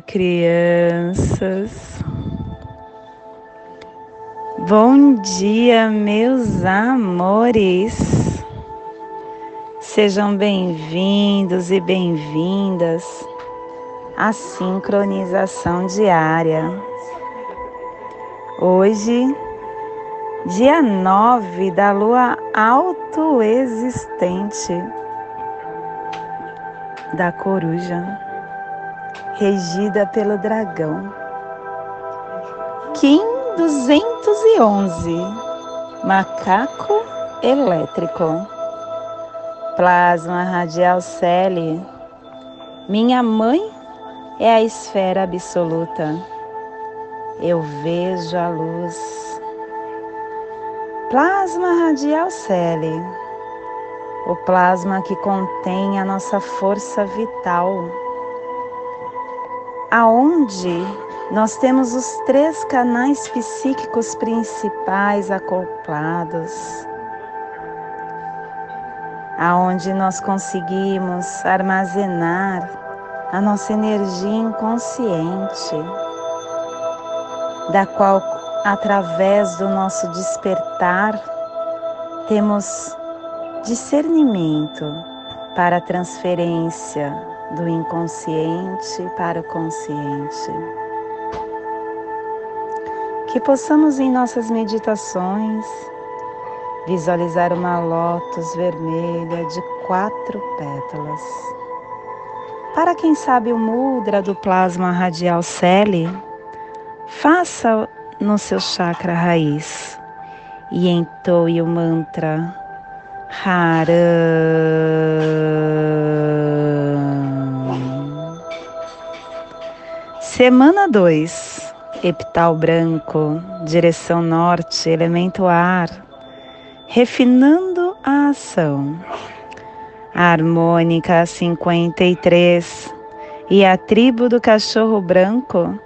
crianças. Bom dia, meus amores. Sejam bem-vindos e bem-vindas à sincronização diária. Hoje, dia 9 da lua autoexistente da coruja, regida pelo dragão. Kim 211, macaco elétrico. Plasma radial Celi. Minha mãe é a esfera absoluta. Eu vejo a luz. Plasma radial Celi o plasma que contém a nossa força vital, aonde nós temos os três canais psíquicos principais acoplados, aonde nós conseguimos armazenar a nossa energia inconsciente, da qual através do nosso despertar temos discernimento para transferência do inconsciente para o consciente. Que possamos em nossas meditações visualizar uma lótus vermelha de quatro pétalas. Para quem sabe o mudra do plasma radial Celi, faça no seu chakra raiz e entoe o mantra Haram. Semana 2. Epital branco, direção norte, elemento ar, refinando a ação. harmônica 53 e a tribo do cachorro branco,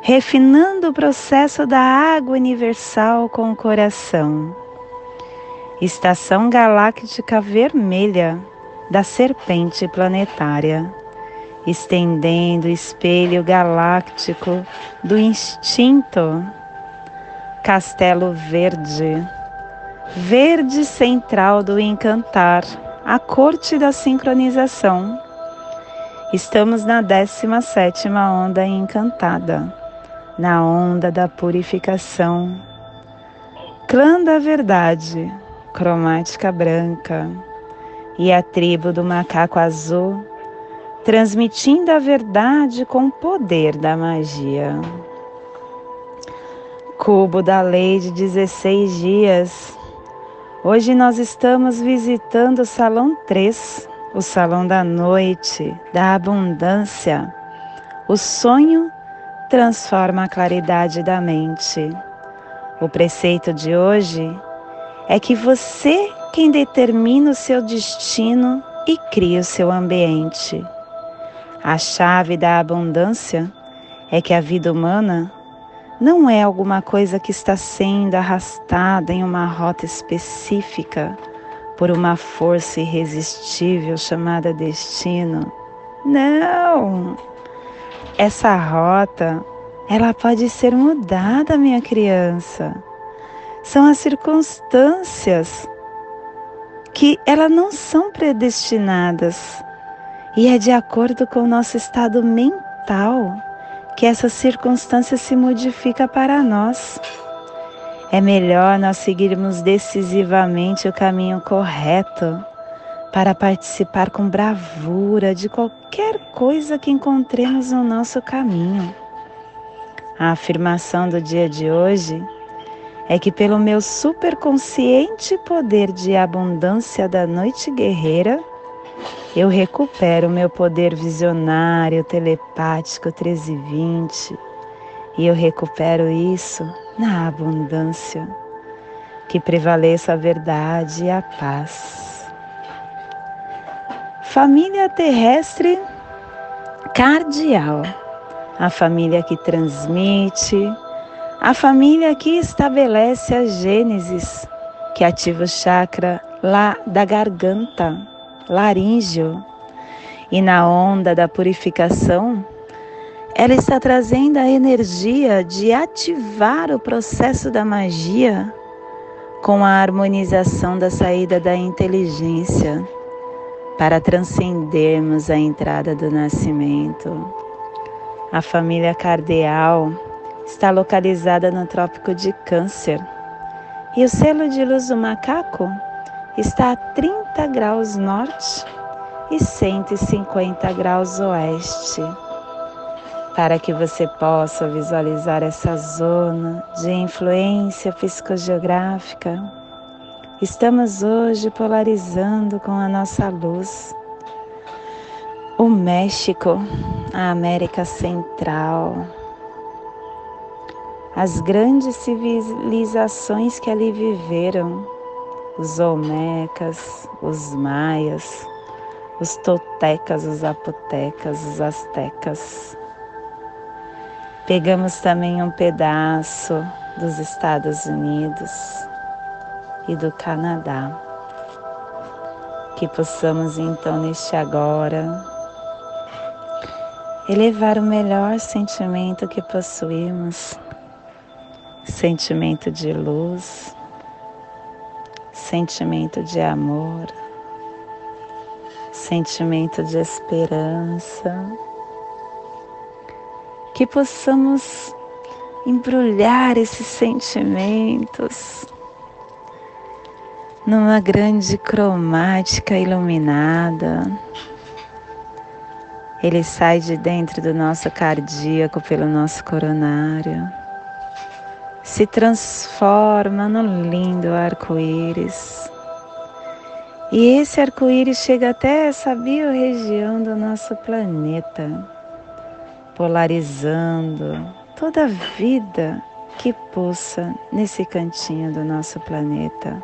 refinando o processo da água universal com o coração estação galáctica vermelha da serpente planetária, estendendo o espelho galáctico do instinto, castelo verde, verde central do encantar, a corte da sincronização. Estamos na 17 onda encantada, na onda da purificação. Clã da verdade, cromática branca. E a tribo do macaco azul, transmitindo a verdade com o poder da magia. Cubo da lei de 16 dias. Hoje nós estamos visitando o salão 3, o salão da noite, da abundância. O sonho transforma a claridade da mente. O preceito de hoje é que você quem determina o seu destino e cria o seu ambiente. A chave da abundância é que a vida humana não é alguma coisa que está sendo arrastada em uma rota específica por uma força irresistível chamada destino. Não! Essa rota, ela pode ser mudada, minha criança são as circunstâncias que elas não são predestinadas e é de acordo com o nosso estado mental que essa circunstância se modifica para nós. É melhor nós seguirmos decisivamente o caminho correto para participar com bravura de qualquer coisa que encontremos no nosso caminho. A afirmação do dia de hoje é que pelo meu superconsciente poder de abundância da noite guerreira, eu recupero meu poder visionário, telepático 1320 e eu recupero isso na abundância. Que prevaleça a verdade e a paz. Família terrestre cardial, a família que transmite, a família aqui estabelece a Gênesis, que ativa o chakra lá da garganta, laríngeo, e na onda da purificação ela está trazendo a energia de ativar o processo da magia com a harmonização da saída da inteligência para transcendermos a entrada do nascimento. A família cardeal está localizada no Trópico de Câncer e o selo de luz do macaco está a 30 graus norte e 150 graus oeste para que você possa visualizar essa zona de influência psicogeográfica. Estamos hoje polarizando com a nossa luz o México, a América Central, as grandes civilizações que ali viveram, os Olmecas, os Maias, os Toltecas, os Apotecas, os Aztecas. Pegamos também um pedaço dos Estados Unidos e do Canadá. Que possamos então neste agora elevar o melhor sentimento que possuímos, sentimento de luz, sentimento de amor, sentimento de esperança que possamos embrulhar esses sentimentos numa grande cromática iluminada. Ele sai de dentro do nosso cardíaco pelo nosso coronário, se transforma no lindo arco-íris. E esse arco-íris chega até essa biorregião do nosso planeta polarizando toda a vida que pulsa nesse cantinho do nosso planeta.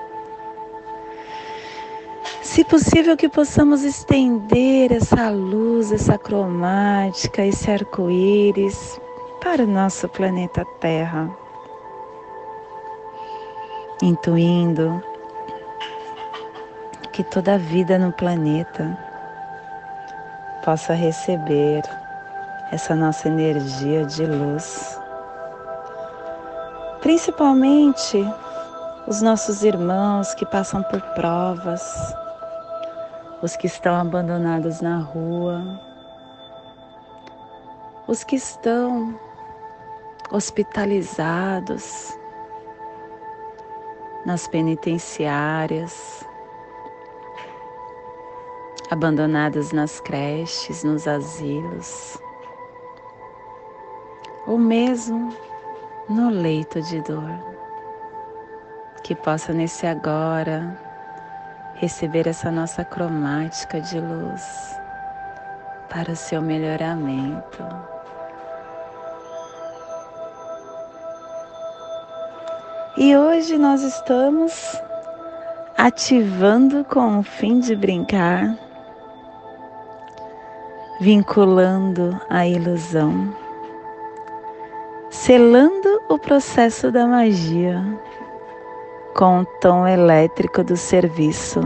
Se possível que possamos estender essa luz, essa cromática, esse arco-íris para o nosso planeta Terra, intuindo que toda a vida no planeta possa receber essa nossa energia de luz. Principalmente os nossos irmãos que passam por provas, os que estão abandonados na rua, os que estão hospitalizados nas penitenciárias, abandonados nas creches, nos asilos ou mesmo no leito de dor. Que possa nesse agora receber essa nossa cromática de luz para o seu melhoramento. E hoje nós estamos ativando com o fim de brincar, vinculando a ilusão selando o processo da magia com o tom elétrico do serviço,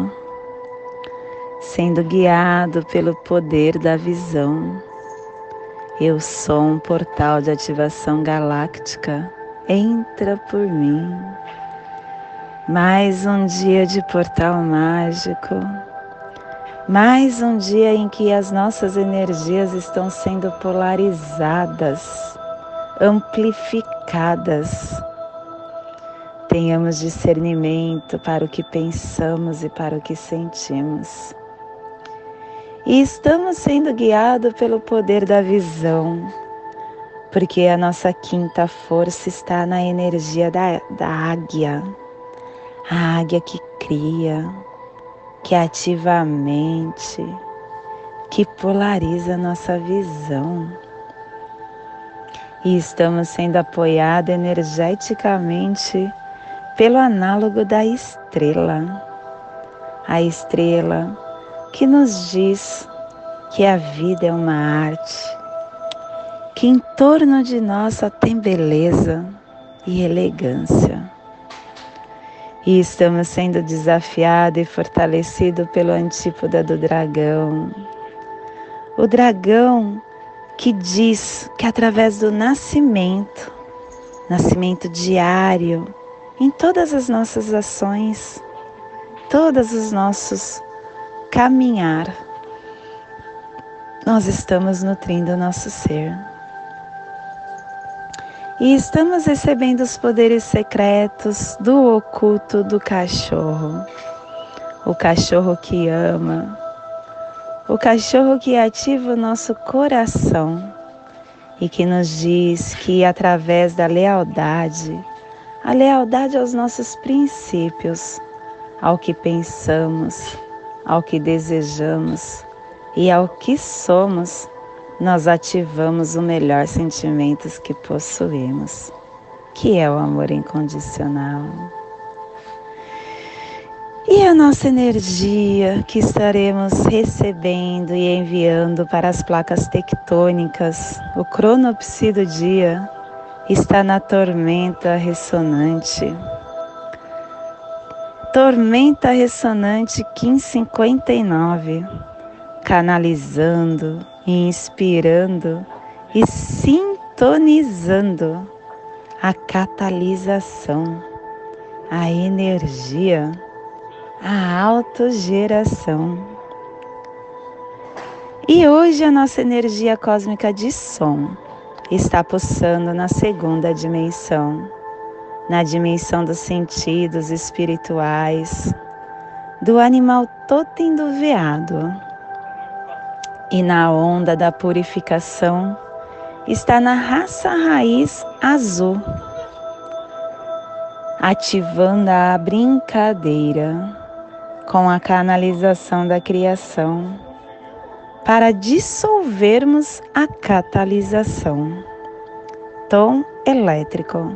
sendo guiado pelo poder da visão. Eu sou um portal de ativação galáctica. Entra por mim. Mais um dia de portal mágico. Mais um dia em que as nossas energias estão sendo polarizadas amplificadas. Tenhamos discernimento para o que pensamos e para o que sentimos. E estamos sendo guiados pelo poder da visão, porque a nossa quinta força está na energia da, da águia, a águia que cria, que ativa a mente, que polariza a nossa visão. E estamos sendo apoiados energeticamente pelo análogo da estrela. A estrela que nos diz que a vida é uma arte, que em torno de nós só tem beleza e elegância. E estamos sendo desafiados e fortalecidos pelo antípoda do dragão. O dragão que diz que através do nascimento, nascimento diário, em todas as nossas ações, todos os nossos caminhar, nós estamos nutrindo o nosso ser. E estamos recebendo os poderes secretos do oculto do cachorro. O cachorro que ama, o cachorro que ativa o nosso coração e que nos diz que através da lealdade, a lealdade aos nossos princípios, ao que pensamos, ao que desejamos e ao que somos, nós ativamos o melhor sentimento que possuímos, que é o amor incondicional. E a nossa energia que estaremos recebendo e enviando para as placas tectônicas, o cronopsi do dia, está na tormenta ressonante. Tormenta ressonante 1559, canalizando, inspirando e sintonizando a catalisação, a energia, a autogeração. E hoje a nossa energia cósmica de som está pulsando na segunda dimensão, na dimensão dos sentidos espirituais, do animal totem do veado. E na onda da purificação está na raça raiz azul, ativando a brincadeira com a canalização da criação para dissolvermos a catalisação. Tom elétrico,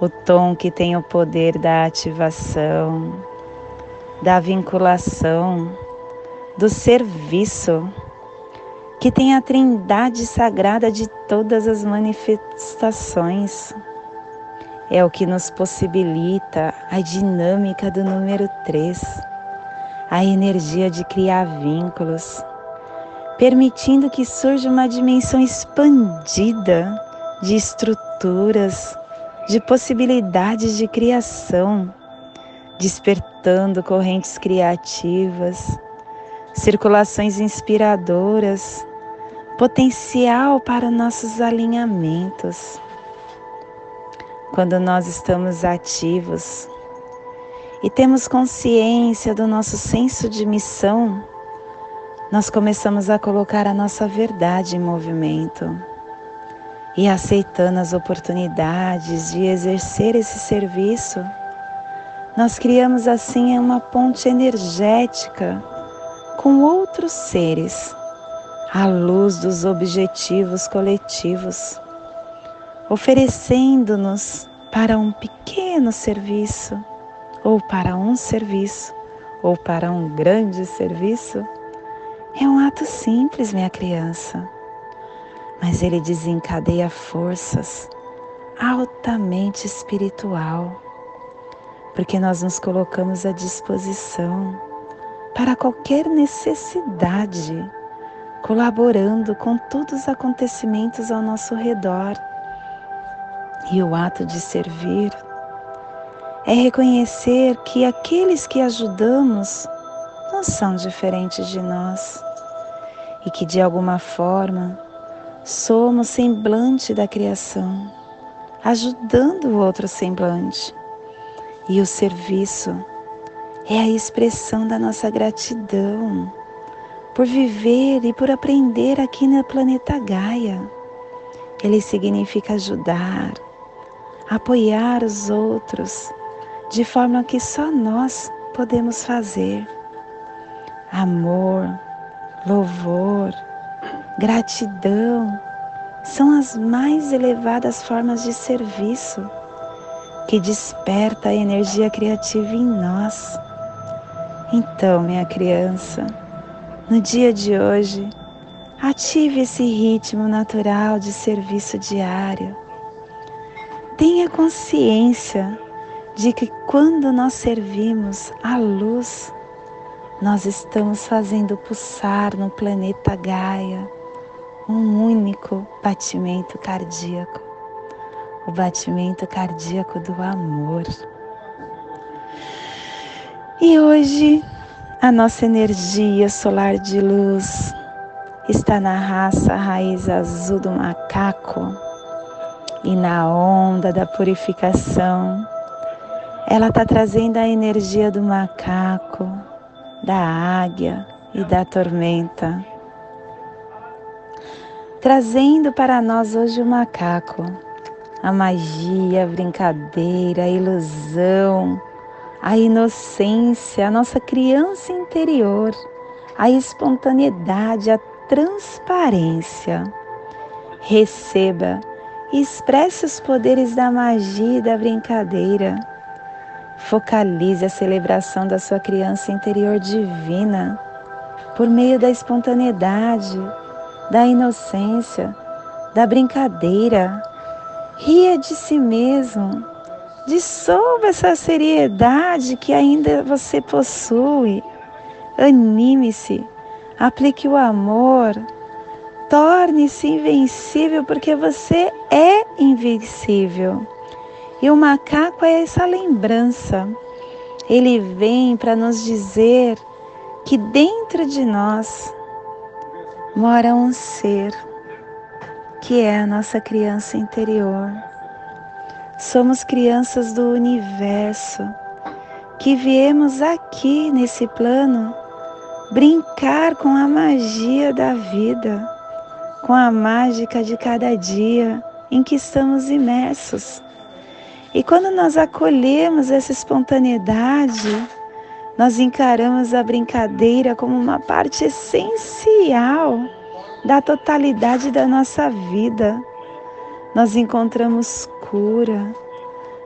o tom que tem o poder da ativação, da vinculação, do serviço, que tem a trindade sagrada de todas as manifestações. É o que nos possibilita a dinâmica do número 3, a energia de criar vínculos permitindo que surja uma dimensão expandida de estruturas, de possibilidades de criação, despertando correntes criativas, circulações inspiradoras, potencial para nossos alinhamentos. Quando nós estamos ativos e temos consciência do nosso senso de missão, nós começamos a colocar a nossa verdade em movimento e aceitando as oportunidades de exercer esse serviço, nós criamos assim uma ponte energética com outros seres, à luz dos objetivos coletivos, oferecendo-nos para um pequeno serviço, ou para um serviço, ou para um grande serviço é um ato simples, minha criança, mas ele desencadeia forças altamente espiritual, porque nós nos colocamos à disposição para qualquer necessidade, colaborando com todos os acontecimentos ao nosso redor. E o ato de servir é reconhecer que aqueles que ajudamos não são diferentes de nós e que de alguma forma somos semblante da criação, ajudando o outro semblante. E o serviço é a expressão da nossa gratidão por viver e por aprender aqui no planeta Gaia. Ele significa ajudar, apoiar os outros de forma que só nós podemos fazer amor, louvor, gratidão são as mais elevadas formas de serviço que desperta a energia criativa em nós. Então, minha criança, no dia de hoje, ative esse ritmo natural de serviço diário. Tenha consciência de que quando nós servimos a luz, nós estamos fazendo pulsar no planeta Gaia um único batimento cardíaco, o batimento cardíaco do amor. E hoje a nossa energia solar de luz está na raça raiz azul do macaco e na onda da purificação. Ela está trazendo a energia do macaco, da águia e da tormenta trazendo para nós hoje o macaco, a magia, a brincadeira, a ilusão, a inocência, a nossa criança interior, a espontaneidade, a transparência. Receba e expresse os poderes da magia e da brincadeira. Focalize a celebração da sua criança interior divina por meio da espontaneidade, da inocência, da brincadeira. Ria de si mesmo. Dissolva essa seriedade que ainda você possui. Anime-se. Aplique o amor. Torne-se invencível porque você é invencível. E o macaco é essa lembrança. Ele vem para nos dizer que dentro de nós mora um ser que é a nossa criança interior. Somos crianças do universo que viemos aqui nesse plano brincar com a magia da vida, com a mágica de cada dia em que estamos imersos. E quando nós acolhemos essa espontaneidade, nós encaramos a brincadeira como uma parte essencial da totalidade da nossa vida. Nós encontramos cura,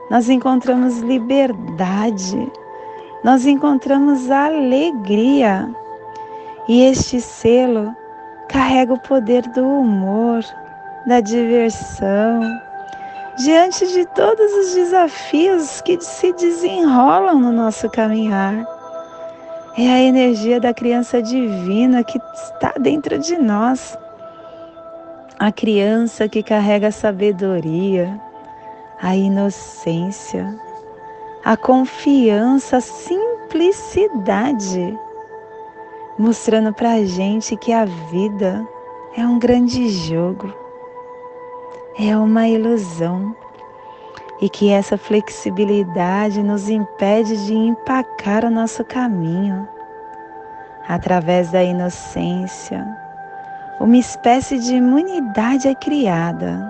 nós encontramos liberdade, nós encontramos alegria. E este selo carrega o poder do humor, da diversão, diante de todos os desafios que se desenrolam no nosso caminhar. É a energia da criança divina que está dentro de nós. A criança que carrega sabedoria, a inocência, a confiança, a simplicidade, mostrando para a gente que a vida é um grande jogo, é uma ilusão e que essa flexibilidade nos impede de empacar o nosso caminho. Através da inocência, uma espécie de imunidade é criada,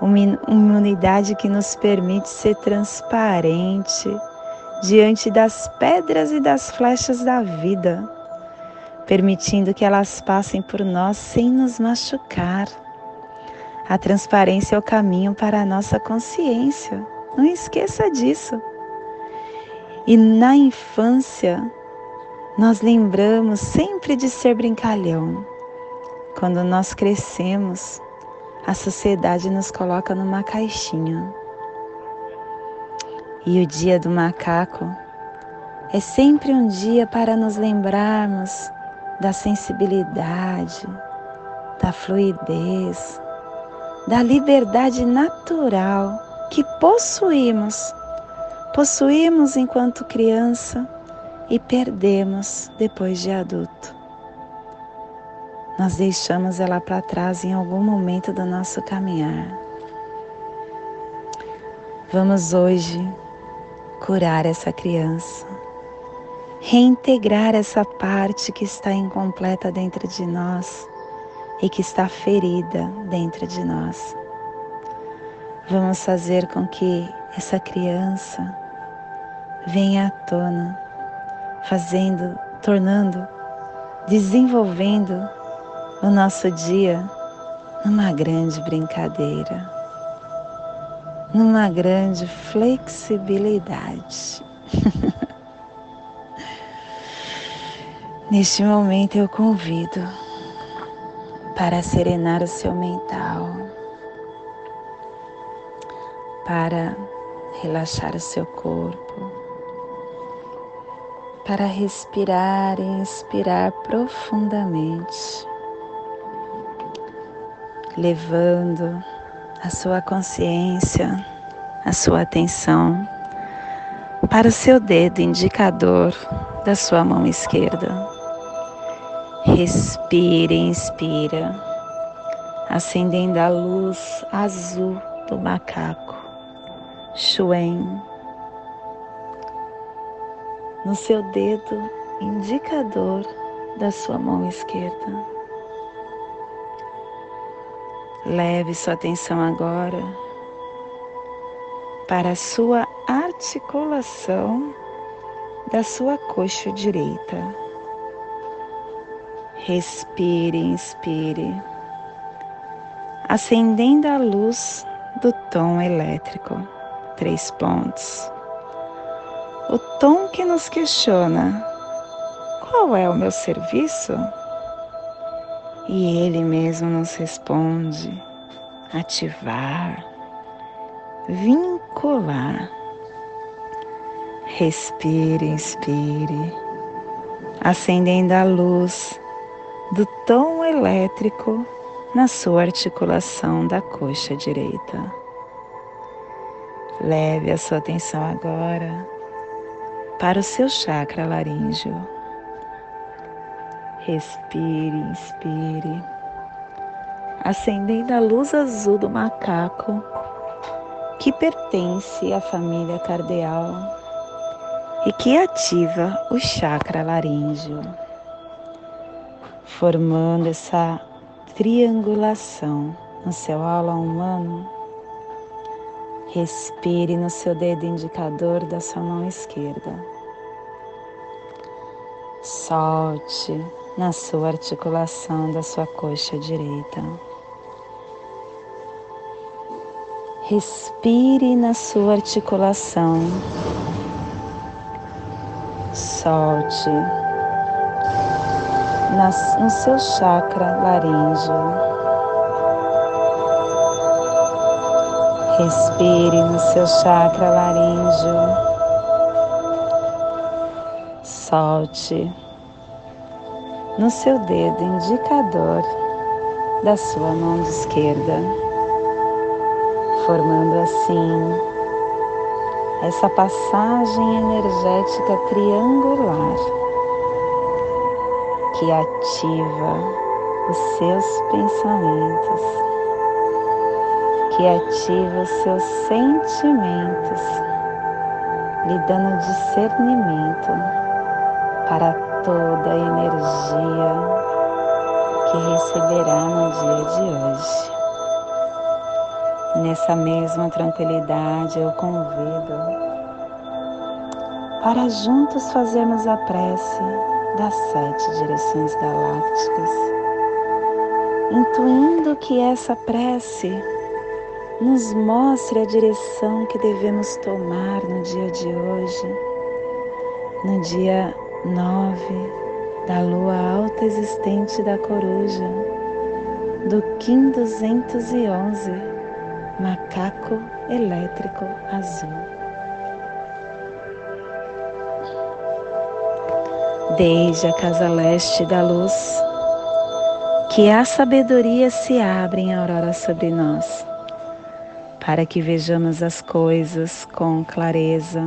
uma imunidade que nos permite ser transparente diante das pedras e das flechas da vida, permitindo que elas passem por nós sem nos machucar a transparência é o caminho para a nossa consciência. Não esqueça disso. E na infância, nós lembramos sempre de ser brincalhão. Quando nós crescemos, a sociedade nos coloca numa caixinha. E o dia do macaco é sempre um dia para nos lembrarmos da sensibilidade, da fluidez, da liberdade natural que possuímos, possuímos enquanto criança e perdemos depois de adulto. Nós deixamos ela para trás em algum momento do nosso caminhar. Vamos hoje curar essa criança, reintegrar essa parte que está incompleta dentro de nós e que está ferida dentro de nós. Vamos fazer com que essa criança venha à tona, fazendo, tornando, desenvolvendo o nosso dia numa grande brincadeira, numa grande flexibilidade. Neste momento eu convido para serenar o seu mental, para relaxar o seu corpo, para respirar e inspirar profundamente. Levando a sua consciência, a sua atenção para o seu dedo indicador da sua mão esquerda. Respire e inspira, acendendo a luz azul do macaco, Shuen, no seu dedo indicador da sua mão esquerda. Leve sua atenção agora para a sua articulação da sua coxa direita. Respire, inspire, acendendo a luz do tom elétrico. Três pontos. O tom que nos questiona: qual é o meu serviço? E ele mesmo nos responde: ativar, vincular. Respire, inspire, acendendo a luz do tom elétrico na sua articulação da coxa direita. Leve a sua atenção agora para o seu chakra laríngeo Respire, inspire, acendendo a luz azul do macaco que pertence à família cardeal e que ativa o chakra laríngeo, formando essa triangulação no seu aula humano. Respire no seu dedo indicador da sua mão esquerda. Solte na sua articulação da sua coxa direita. Respire na sua articulação. Solte no seu chakra laríngeo. Respire no seu chakra laríngeo. Solte no seu dedo indicador da sua mão esquerda, formando assim essa passagem energética triangular que ativa os seus pensamentos, que ativa os seus sentimentos, lhe dando discernimento para toda a energia que receberá no dia de hoje. Nessa mesma tranquilidade, eu convido para juntos fazermos a prece das sete direções galácticas, intuindo que essa prece nos mostre a direção que devemos tomar no dia de hoje, no dia nove da lua alta existente da coruja, do Kim 211, macaco elétrico azul. Desde a casa leste da luz, que a sabedoria se abre em aurora sobre nós, para que vejamos as coisas com clareza,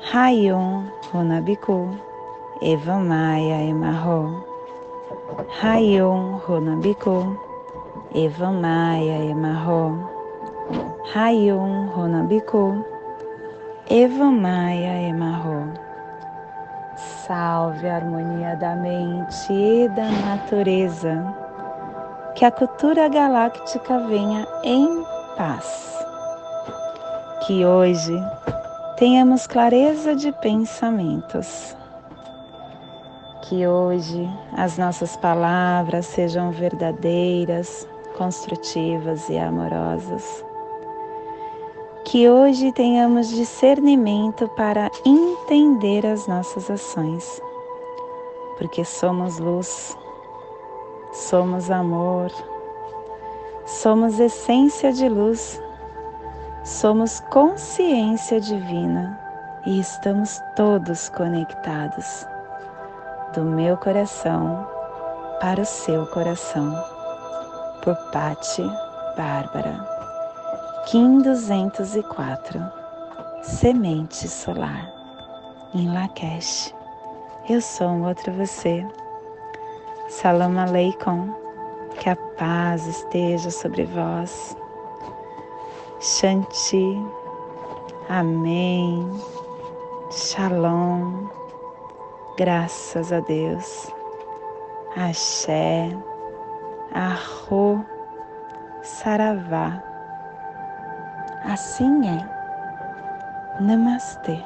Rayon Runabiku, Eva Maia Emarro. Rayon Runabiku, Eva Maia Emarro. Rayon Runabiku, Eva Maia Emarro. Salve a harmonia da mente e da natureza. Que a cultura galáctica venha em paz. Que hoje tenhamos clareza de pensamentos. Que hoje as nossas palavras sejam verdadeiras, construtivas e amorosas. Que hoje tenhamos discernimento para entender as nossas ações, porque somos luz, somos amor, somos essência de luz Somos consciência divina e estamos todos conectados do meu coração para o seu coração. Por Pati Bárbara, Kim 204, Semente Solar, em Lakesh. Eu sou um outro você. Salam Aleikum, que a paz esteja sobre vós Shanti. Amém. Shalom. Graças a Deus. Axé. Arro. Saravá. Assim é. Namastê.